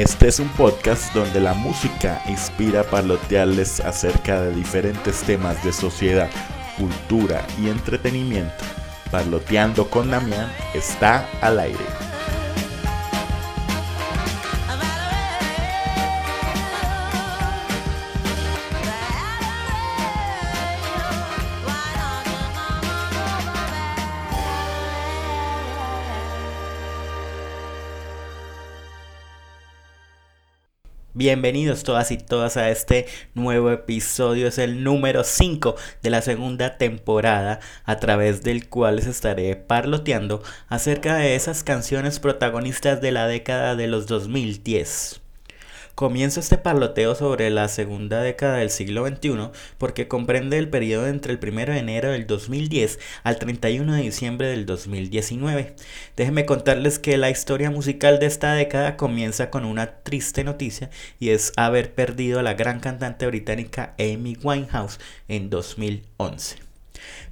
Este es un podcast donde la música inspira a parlotearles acerca de diferentes temas de sociedad, cultura y entretenimiento. Parloteando con Damián está al aire. Bienvenidos todas y todas a este nuevo episodio, es el número 5 de la segunda temporada a través del cual les estaré parloteando acerca de esas canciones protagonistas de la década de los 2010. Comienzo este parloteo sobre la segunda década del siglo XXI porque comprende el periodo entre el 1 de enero del 2010 al 31 de diciembre del 2019. Déjenme contarles que la historia musical de esta década comienza con una triste noticia y es haber perdido a la gran cantante británica Amy Winehouse en 2011.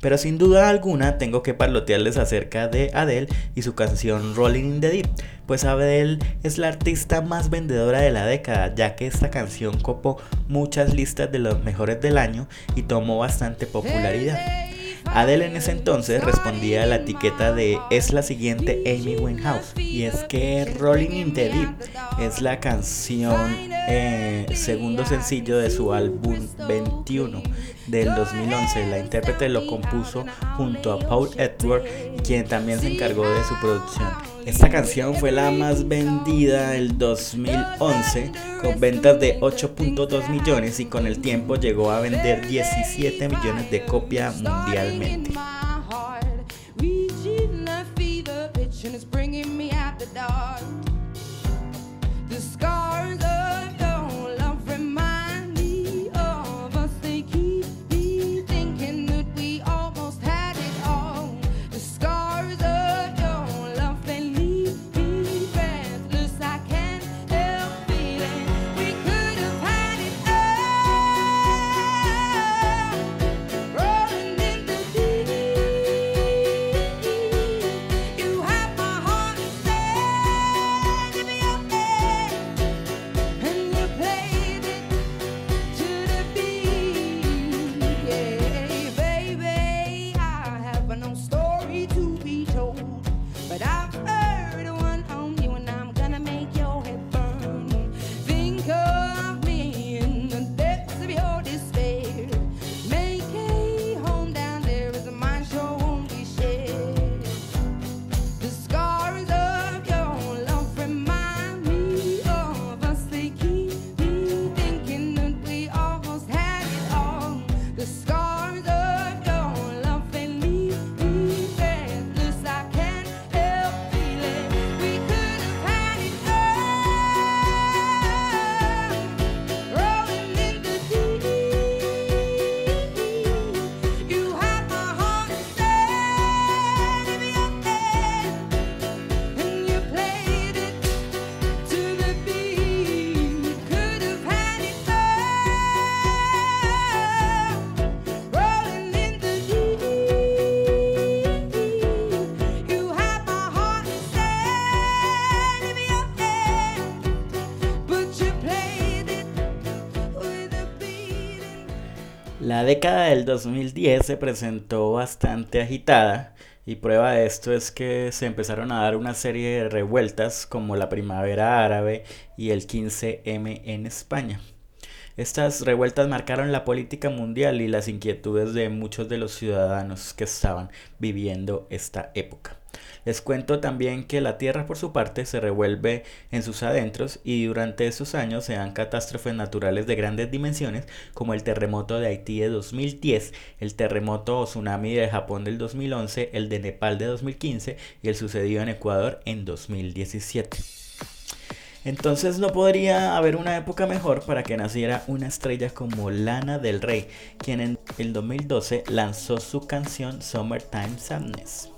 Pero sin duda alguna tengo que parlotearles acerca de Adele y su canción Rolling in the Deep, pues Adele es la artista más vendedora de la década, ya que esta canción copó muchas listas de los mejores del año y tomó bastante popularidad. Adele en ese entonces respondía a la etiqueta de es la siguiente Amy Winehouse y es que Rolling in the Deep es la canción eh, segundo sencillo de su álbum 21 del 2011. La intérprete lo compuso junto a Paul Edward, quien también se encargó de su producción. Esta canción fue la más vendida del 2011 con ventas de 8.2 millones y con el tiempo llegó a vender 17 millones de copias mundialmente. Década del 2010 se presentó bastante agitada y prueba de esto es que se empezaron a dar una serie de revueltas como la primavera árabe y el 15M en España. Estas revueltas marcaron la política mundial y las inquietudes de muchos de los ciudadanos que estaban viviendo esta época. Les cuento también que la Tierra por su parte se revuelve en sus adentros y durante esos años se dan catástrofes naturales de grandes dimensiones como el terremoto de Haití de 2010, el terremoto o tsunami de Japón del 2011, el de Nepal de 2015 y el sucedido en Ecuador en 2017. Entonces no podría haber una época mejor para que naciera una estrella como Lana del Rey, quien en el 2012 lanzó su canción Summertime Sadness.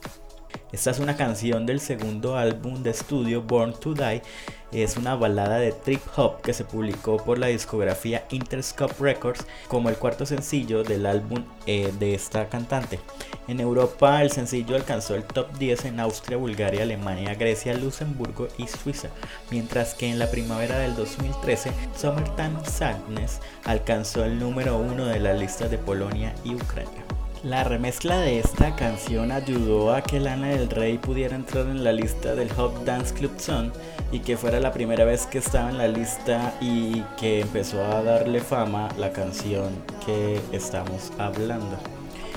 Esta es una canción del segundo álbum de estudio Born to Die. Es una balada de trip hop que se publicó por la discografía Interscope Records como el cuarto sencillo del álbum eh, de esta cantante. En Europa el sencillo alcanzó el top 10 en Austria, Bulgaria, Alemania, Grecia, Luxemburgo y Suiza, mientras que en la primavera del 2013 Summertime Sadness alcanzó el número 1 de las listas de Polonia y Ucrania. La remezcla de esta canción ayudó a que Lana del Rey pudiera entrar en la lista del Hot Dance Club Song y que fuera la primera vez que estaba en la lista y que empezó a darle fama la canción que estamos hablando.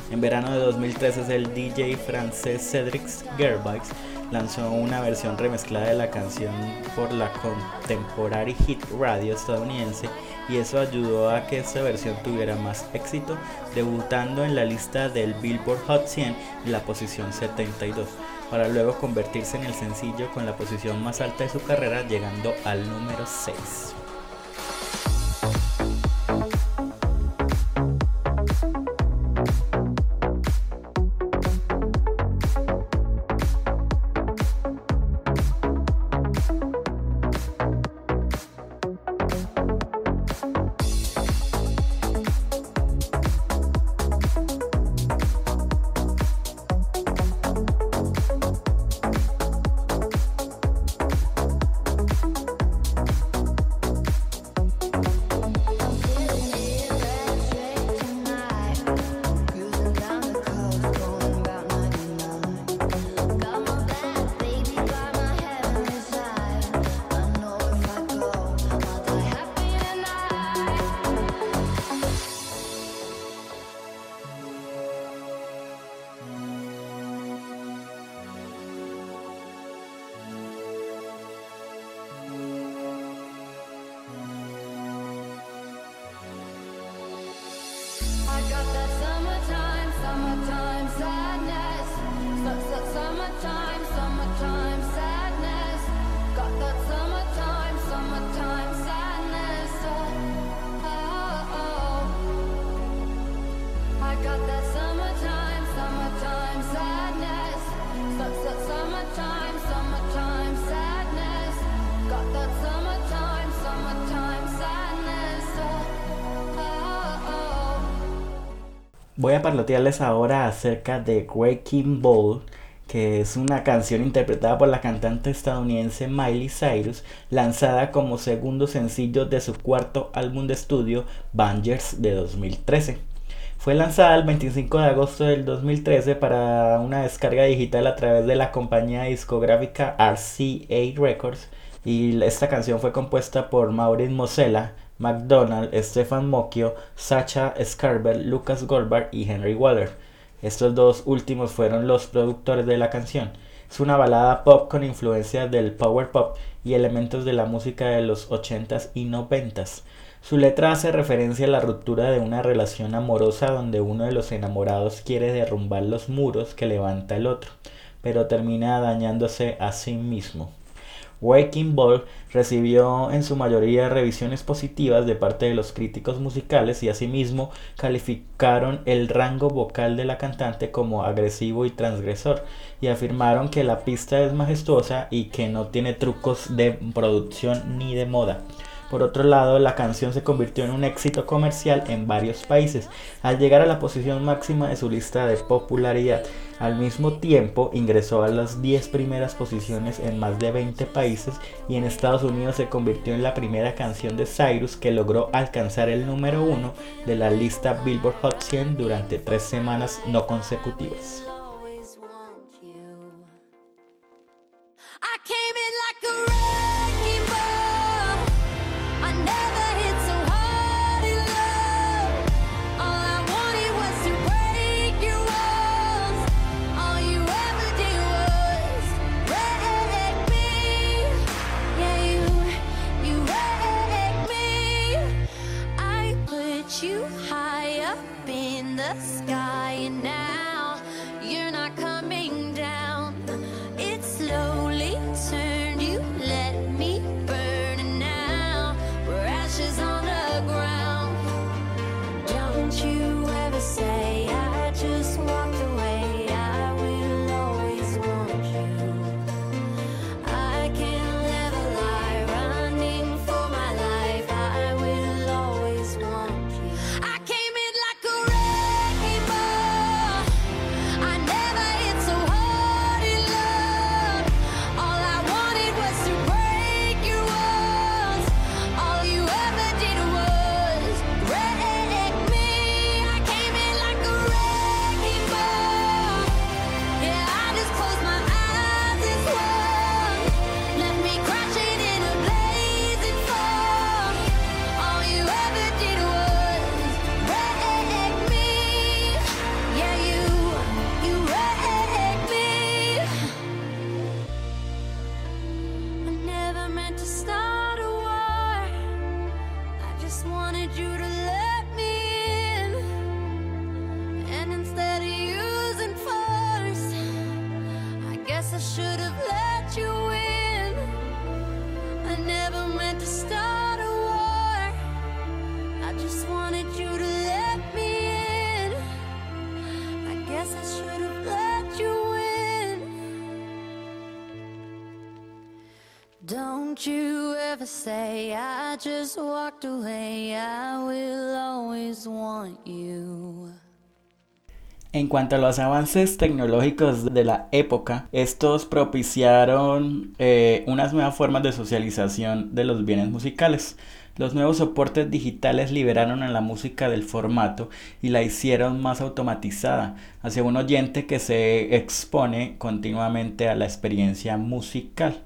En verano de 2013 el DJ francés Cedric Gerbax lanzó una versión remezclada de la canción por la Contemporary Hit Radio estadounidense y eso ayudó a que esta versión tuviera más éxito, debutando en la lista del Billboard Hot 100 en la posición 72, para luego convertirse en el sencillo con la posición más alta de su carrera, llegando al número 6. Voy a parlotearles ahora acerca de Waking Ball, que es una canción interpretada por la cantante estadounidense Miley Cyrus, lanzada como segundo sencillo de su cuarto álbum de estudio, Bangers, de 2013. Fue lanzada el 25 de agosto del 2013 para una descarga digital a través de la compañía discográfica RCA Records y esta canción fue compuesta por Maureen Mosella, McDonald, Stefan Mocchio, Sacha Scarber, Lucas Goldberg y Henry Waller. Estos dos últimos fueron los productores de la canción. Es una balada pop con influencias del power pop y elementos de la música de los 80s y 90s. Su letra hace referencia a la ruptura de una relación amorosa donde uno de los enamorados quiere derrumbar los muros que levanta el otro, pero termina dañándose a sí mismo. Waking Ball recibió en su mayoría revisiones positivas de parte de los críticos musicales y asimismo calificaron el rango vocal de la cantante como agresivo y transgresor y afirmaron que la pista es majestuosa y que no tiene trucos de producción ni de moda. Por otro lado, la canción se convirtió en un éxito comercial en varios países, al llegar a la posición máxima de su lista de popularidad. Al mismo tiempo, ingresó a las 10 primeras posiciones en más de 20 países y en Estados Unidos se convirtió en la primera canción de Cyrus que logró alcanzar el número 1 de la lista Billboard Hot 100 durante tres semanas no consecutivas. Say I just. I will always want you. En cuanto a los avances tecnológicos de la época, estos propiciaron eh, unas nuevas formas de socialización de los bienes musicales. Los nuevos soportes digitales liberaron a la música del formato y la hicieron más automatizada hacia un oyente que se expone continuamente a la experiencia musical.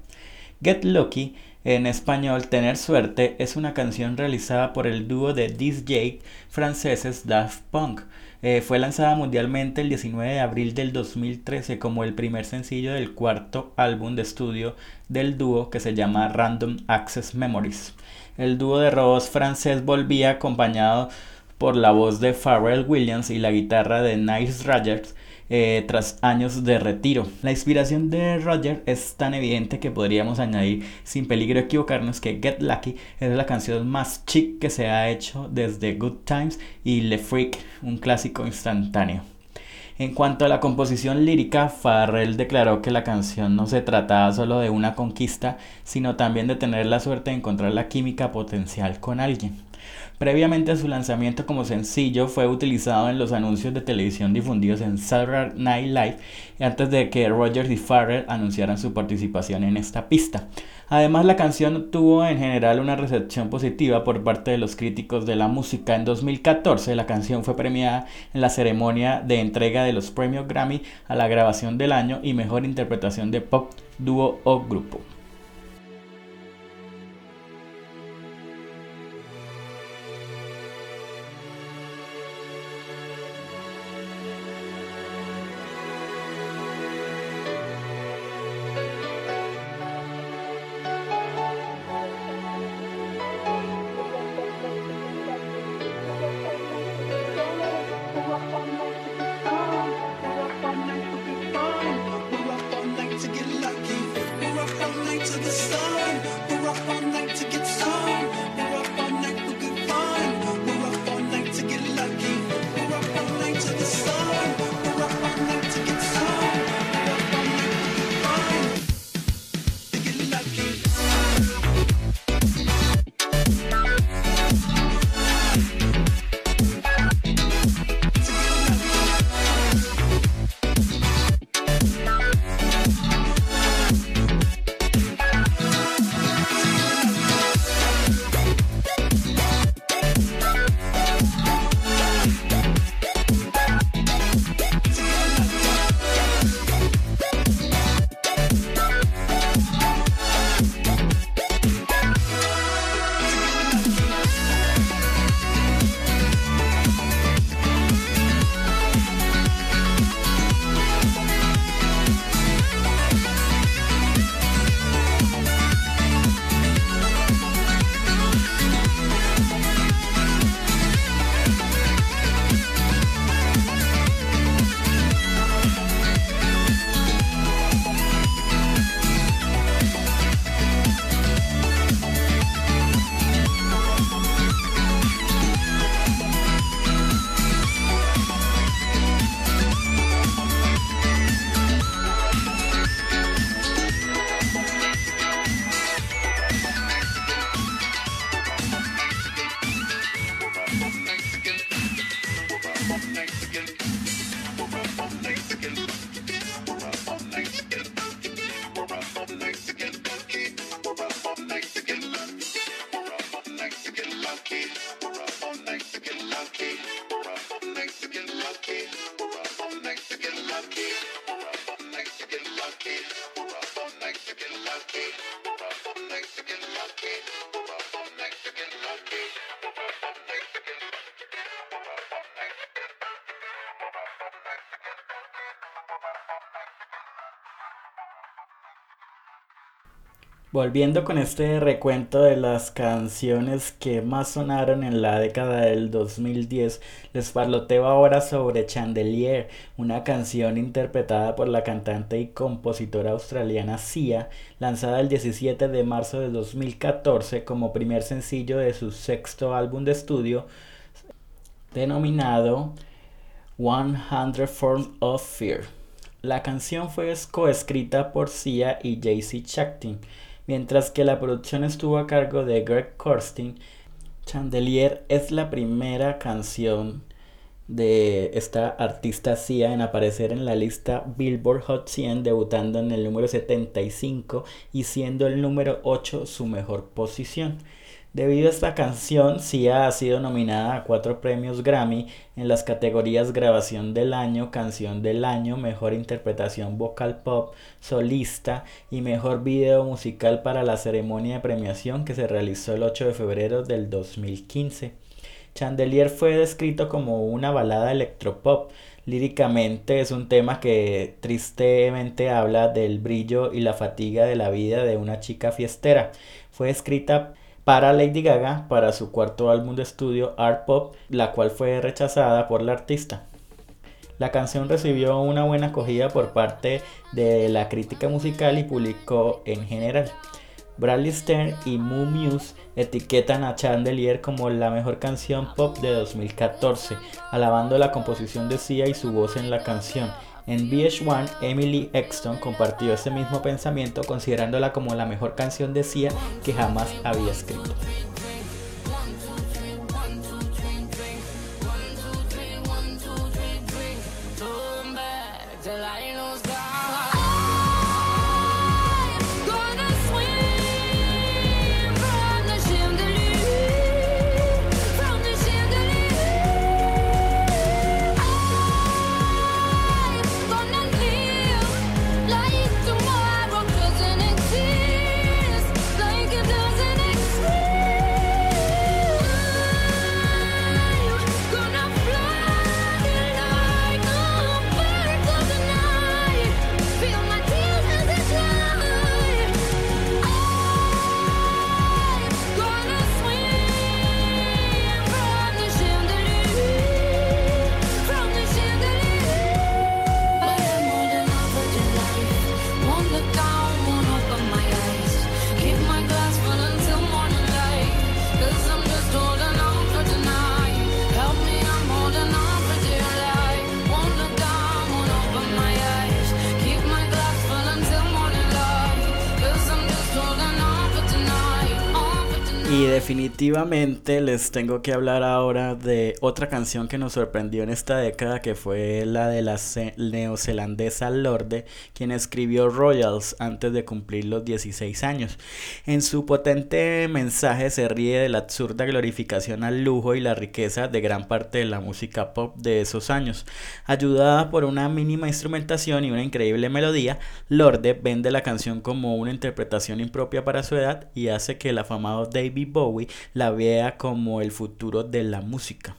Get Lucky, en español Tener Suerte, es una canción realizada por el dúo de DJ franceses Daft Punk. Eh, fue lanzada mundialmente el 19 de abril del 2013 como el primer sencillo del cuarto álbum de estudio del dúo que se llama Random Access Memories el dúo de robots francés volvía acompañado por la voz de Pharrell Williams y la guitarra de Niles Rogers eh, tras años de retiro. La inspiración de Roger es tan evidente que podríamos añadir sin peligro equivocarnos que Get Lucky es la canción más chic que se ha hecho desde Good Times y Le Freak, un clásico instantáneo. En cuanto a la composición lírica, Farrell declaró que la canción no se trataba solo de una conquista, sino también de tener la suerte de encontrar la química potencial con alguien. Previamente a su lanzamiento como sencillo fue utilizado en los anuncios de televisión difundidos en Saturday Night Live antes de que Rogers y Farrell anunciaran su participación en esta pista. Además la canción tuvo en general una recepción positiva por parte de los críticos de la música. En 2014 la canción fue premiada en la ceremonia de entrega de los premios Grammy a la grabación del año y mejor interpretación de pop, dúo o grupo. Peace. Volviendo con este recuento de las canciones que más sonaron en la década del 2010, les parloteo ahora sobre Chandelier, una canción interpretada por la cantante y compositora australiana Sia, lanzada el 17 de marzo de 2014 como primer sencillo de su sexto álbum de estudio denominado 100 Forms of Fear. La canción fue coescrita por Sia y JC Chaktin mientras que la producción estuvo a cargo de Greg Korstin. Chandelier es la primera canción de esta artista Sia en aparecer en la lista Billboard Hot 100, debutando en el número 75 y siendo el número 8 su mejor posición. Debido a esta canción, Sia ha sido nominada a cuatro premios Grammy en las categorías Grabación del Año, Canción del Año, Mejor Interpretación Vocal Pop, Solista y Mejor Video Musical para la ceremonia de premiación que se realizó el 8 de febrero del 2015. Chandelier fue descrito como una balada electropop. Líricamente es un tema que tristemente habla del brillo y la fatiga de la vida de una chica fiestera. Fue escrita para Lady Gaga para su cuarto álbum de estudio Art Pop, la cual fue rechazada por la artista. La canción recibió una buena acogida por parte de la crítica musical y público en general. Bradley Stern y Moo Muse etiquetan a Chandelier como la mejor canción pop de 2014, alabando la composición de Sia y su voz en la canción. En VH1, Emily Exton compartió ese mismo pensamiento considerándola como la mejor canción de Sia que jamás había escrito. Definitivamente les tengo que hablar ahora de otra canción que nos sorprendió en esta década, que fue la de la neozelandesa Lorde, quien escribió Royals antes de cumplir los 16 años. En su potente mensaje se ríe de la absurda glorificación al lujo y la riqueza de gran parte de la música pop de esos años. Ayudada por una mínima instrumentación y una increíble melodía, Lorde vende la canción como una interpretación impropia para su edad y hace que el afamado David Bowie la vea como el futuro de la música.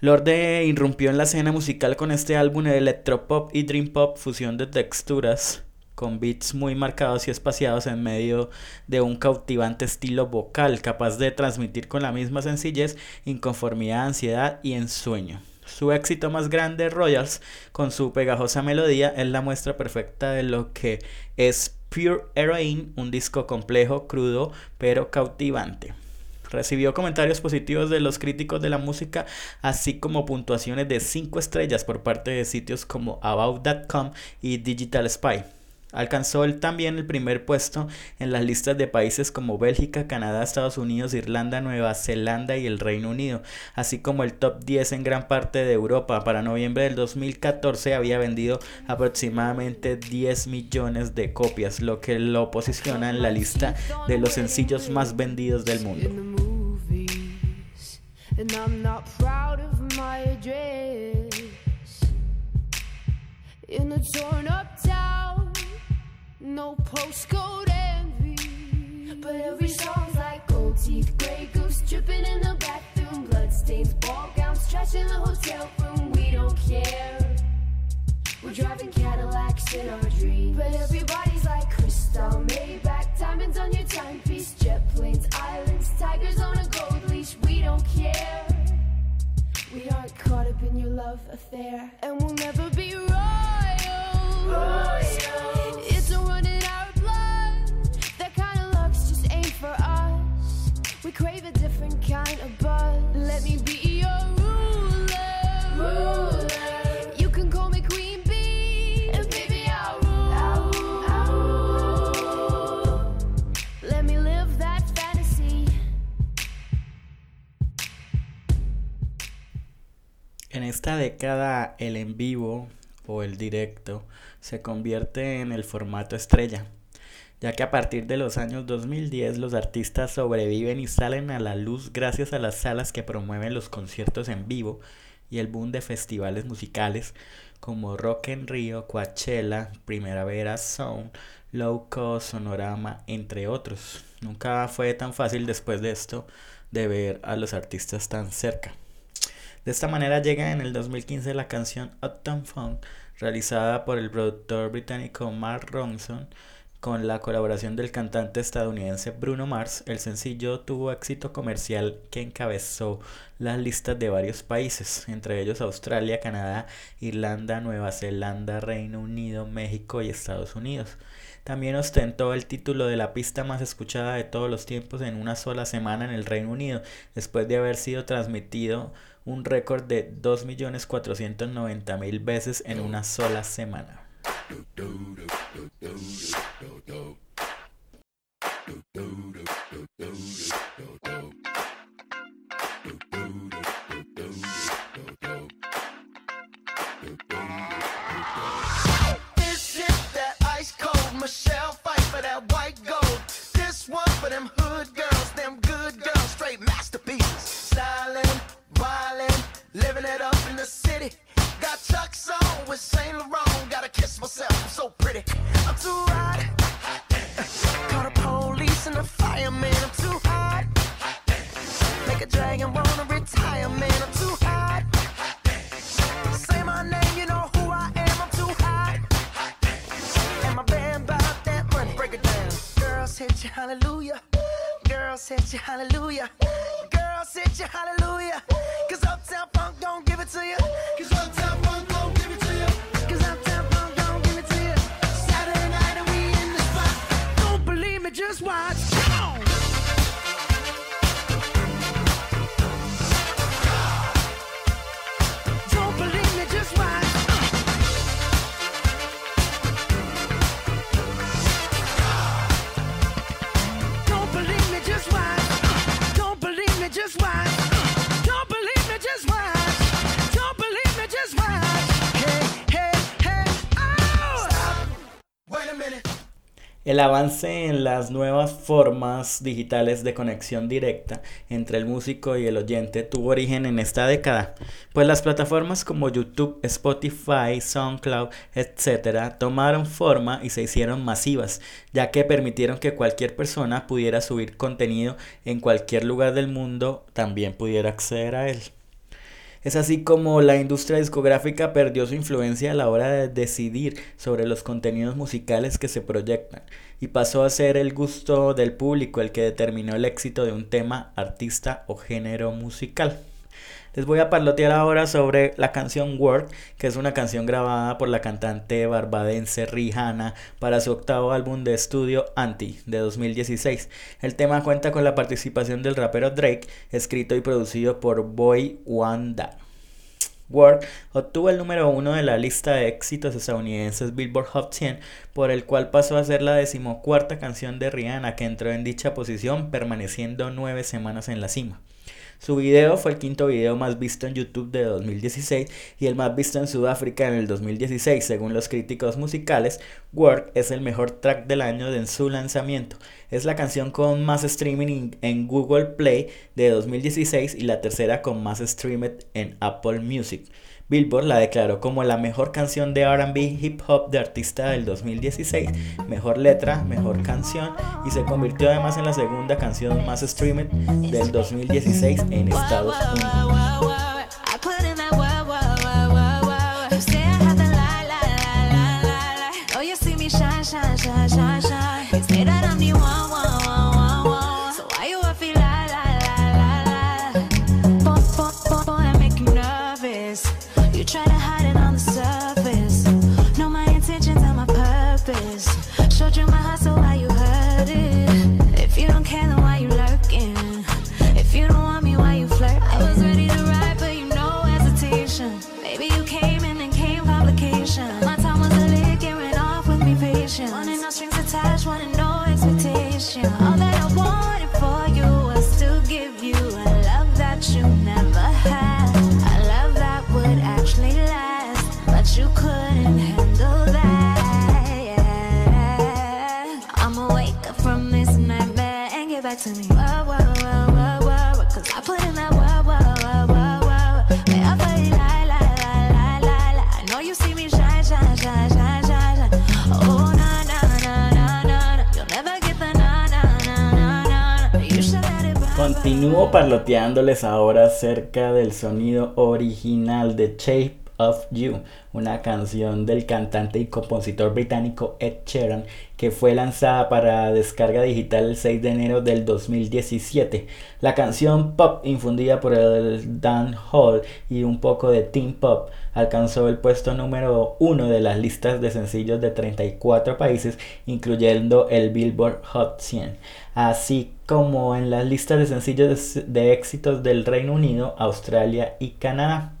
Lorde irrumpió en la escena musical con este álbum de electropop y dream pop, fusión de texturas con beats muy marcados y espaciados en medio de un cautivante estilo vocal capaz de transmitir con la misma sencillez inconformidad, ansiedad y ensueño. Su éxito más grande, Royals, con su pegajosa melodía, es la muestra perfecta de lo que es Pure Heroine, un disco complejo, crudo, pero cautivante. Recibió comentarios positivos de los críticos de la música, así como puntuaciones de 5 estrellas por parte de sitios como About.com y Digital Spy. Alcanzó también el primer puesto en las listas de países como Bélgica, Canadá, Estados Unidos, Irlanda, Nueva Zelanda y el Reino Unido, así como el top 10 en gran parte de Europa. Para noviembre del 2014 había vendido aproximadamente 10 millones de copias, lo que lo posiciona en la lista de los sencillos más vendidos del mundo. No postcode envy. But every song's like gold teeth, gray década el en vivo o el directo se convierte en el formato estrella, ya que a partir de los años 2010 los artistas sobreviven y salen a la luz gracias a las salas que promueven los conciertos en vivo y el boom de festivales musicales como Rock en Rio, Coachella, Primavera Sound, Low Cost, Sonorama, entre otros. Nunca fue tan fácil después de esto de ver a los artistas tan cerca. De esta manera llega en el 2015 la canción Uptown Funk, realizada por el productor británico Mark Ronson, con la colaboración del cantante estadounidense Bruno Mars, el sencillo tuvo éxito comercial que encabezó las listas de varios países, entre ellos Australia, Canadá, Irlanda, Nueva Zelanda, Reino Unido, México y Estados Unidos. También ostentó el título de la pista más escuchada de todos los tiempos en una sola semana en el Reino Unido, después de haber sido transmitido un récord de 2.490.000 veces en una sola semana. El avance en las nuevas formas digitales de conexión directa entre el músico y el oyente tuvo origen en esta década, pues las plataformas como YouTube, Spotify, SoundCloud, etc. tomaron forma y se hicieron masivas, ya que permitieron que cualquier persona pudiera subir contenido en cualquier lugar del mundo, también pudiera acceder a él. Es así como la industria discográfica perdió su influencia a la hora de decidir sobre los contenidos musicales que se proyectan y pasó a ser el gusto del público el que determinó el éxito de un tema, artista o género musical. Les voy a parlotear ahora sobre la canción Work, que es una canción grabada por la cantante barbadense Rihanna para su octavo álbum de estudio Anti de 2016. El tema cuenta con la participación del rapero Drake, escrito y producido por Boy Wanda. Work obtuvo el número uno de la lista de éxitos estadounidenses Billboard Hot 100, por el cual pasó a ser la decimocuarta canción de Rihanna que entró en dicha posición, permaneciendo nueve semanas en la cima. Su video fue el quinto video más visto en YouTube de 2016 y el más visto en Sudáfrica en el 2016. Según los críticos musicales, Work es el mejor track del año en su lanzamiento. Es la canción con más streaming en Google Play de 2016 y la tercera con más streamed en Apple Music. Billboard la declaró como la mejor canción de RB hip hop de artista del 2016, mejor letra, mejor canción y se convirtió además en la segunda canción más streamed del 2016 en Estados Unidos. Continúo parloteándoles ahora acerca del sonido original de Shape of You, una canción del cantante y compositor británico Ed Sheeran que fue lanzada para descarga digital el 6 de enero del 2017. La canción pop infundida por el Dan Hall y un poco de teen pop alcanzó el puesto número uno de las listas de sencillos de 34 países, incluyendo el Billboard Hot 100, así como en las listas de sencillos de éxitos del Reino Unido, Australia y Canadá.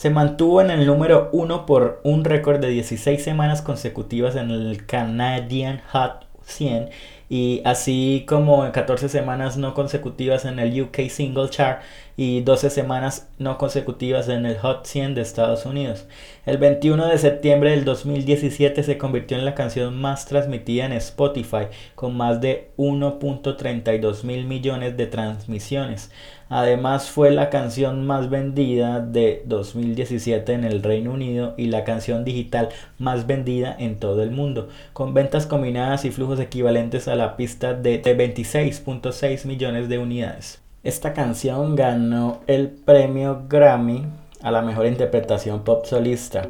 Se mantuvo en el número 1 por un récord de 16 semanas consecutivas en el Canadian Hot 100 y así como 14 semanas no consecutivas en el UK Single Chart y 12 semanas no consecutivas en el Hot 100 de Estados Unidos. El 21 de septiembre del 2017 se convirtió en la canción más transmitida en Spotify con más de 1.32 mil millones de transmisiones. Además fue la canción más vendida de 2017 en el Reino Unido y la canción digital más vendida en todo el mundo, con ventas combinadas y flujos equivalentes a la pista de 26.6 millones de unidades. Esta canción ganó el premio Grammy a la mejor interpretación pop solista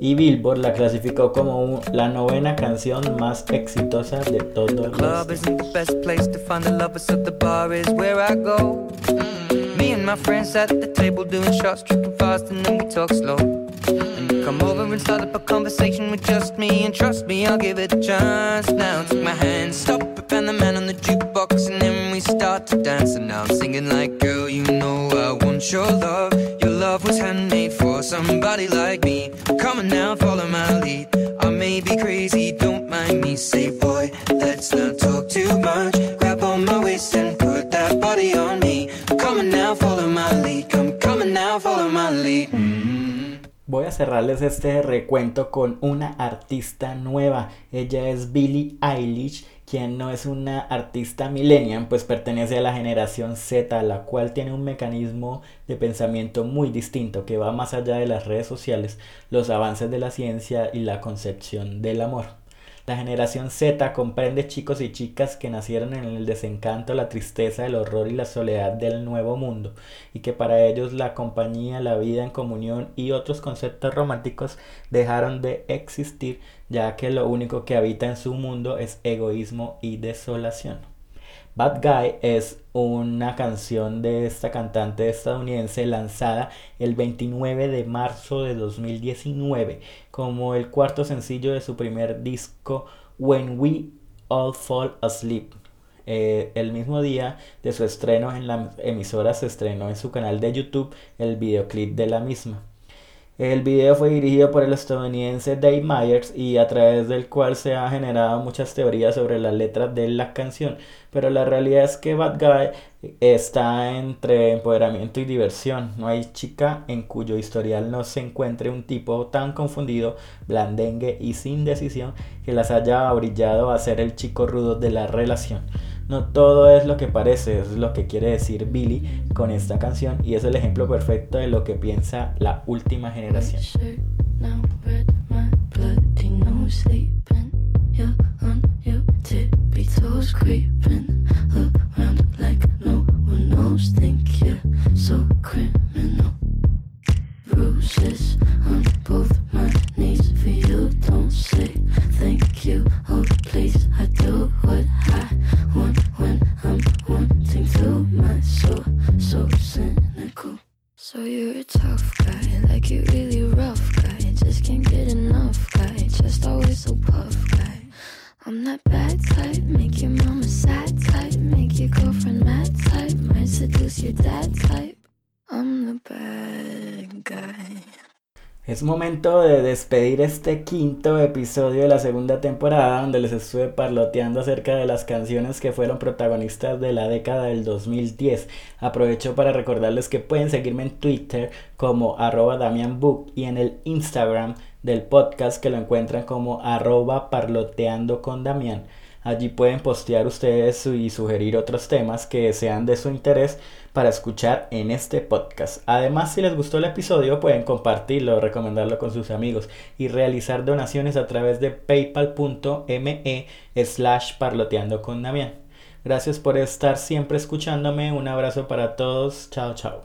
y Billboard la clasificó como la novena canción más exitosa de todo el mundo. You come over and start up a conversation with just me, and trust me, I'll give it a chance. Now take my hand, stop and the man on the jukebox, and start to dance. And now I'm singing like, girl, you know I want your love. Your love was handmade for somebody like me. Come on now, follow my lead. I may be crazy, don't mind me. Say, boy, let's not cerrarles este recuento con una artista nueva. Ella es Billie Eilish quien no es una artista millennial, pues pertenece a la generación Z, la cual tiene un mecanismo de pensamiento muy distinto que va más allá de las redes sociales, los avances de la ciencia y la concepción del amor. La generación Z comprende chicos y chicas que nacieron en el desencanto, la tristeza, el horror y la soledad del nuevo mundo, y que para ellos la compañía, la vida en comunión y otros conceptos románticos dejaron de existir, ya que lo único que habita en su mundo es egoísmo y desolación. Bad Guy es una canción de esta cantante estadounidense lanzada el 29 de marzo de 2019 como el cuarto sencillo de su primer disco When We All Fall Asleep. Eh, el mismo día de su estreno en la emisora se estrenó en su canal de YouTube el videoclip de la misma. El video fue dirigido por el estadounidense Dave Myers y a través del cual se han generado muchas teorías sobre las letras de la canción, pero la realidad es que Bad Guy está entre empoderamiento y diversión. No hay chica en cuyo historial no se encuentre un tipo tan confundido, blandengue y sin decisión que las haya brillado a ser el chico rudo de la relación. No todo es lo que parece, es lo que quiere decir Billy con esta canción y es el ejemplo perfecto de lo que piensa la última generación. so cynical. So you're a tough Es momento de despedir este quinto episodio de la segunda temporada donde les estuve parloteando acerca de las canciones que fueron protagonistas de la década del 2010. Aprovecho para recordarles que pueden seguirme en Twitter como arroba DamianBook y en el Instagram del podcast que lo encuentran como arroba parloteando con Damián. Allí pueden postear ustedes y sugerir otros temas que sean de su interés para escuchar en este podcast. Además, si les gustó el episodio, pueden compartirlo, recomendarlo con sus amigos y realizar donaciones a través de paypal.me slash parloteando con Damián. Gracias por estar siempre escuchándome. Un abrazo para todos. Chao, chao.